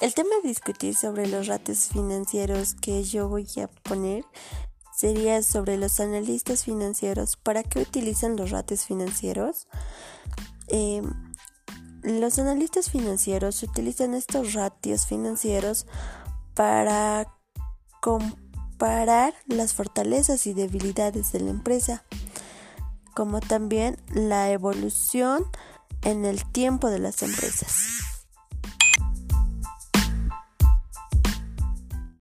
El tema a discutir sobre los ratios financieros que yo voy a poner sería sobre los analistas financieros. ¿Para qué utilizan los ratios financieros? Eh, los analistas financieros utilizan estos ratios financieros para comparar las fortalezas y debilidades de la empresa, como también la evolución en el tiempo de las empresas.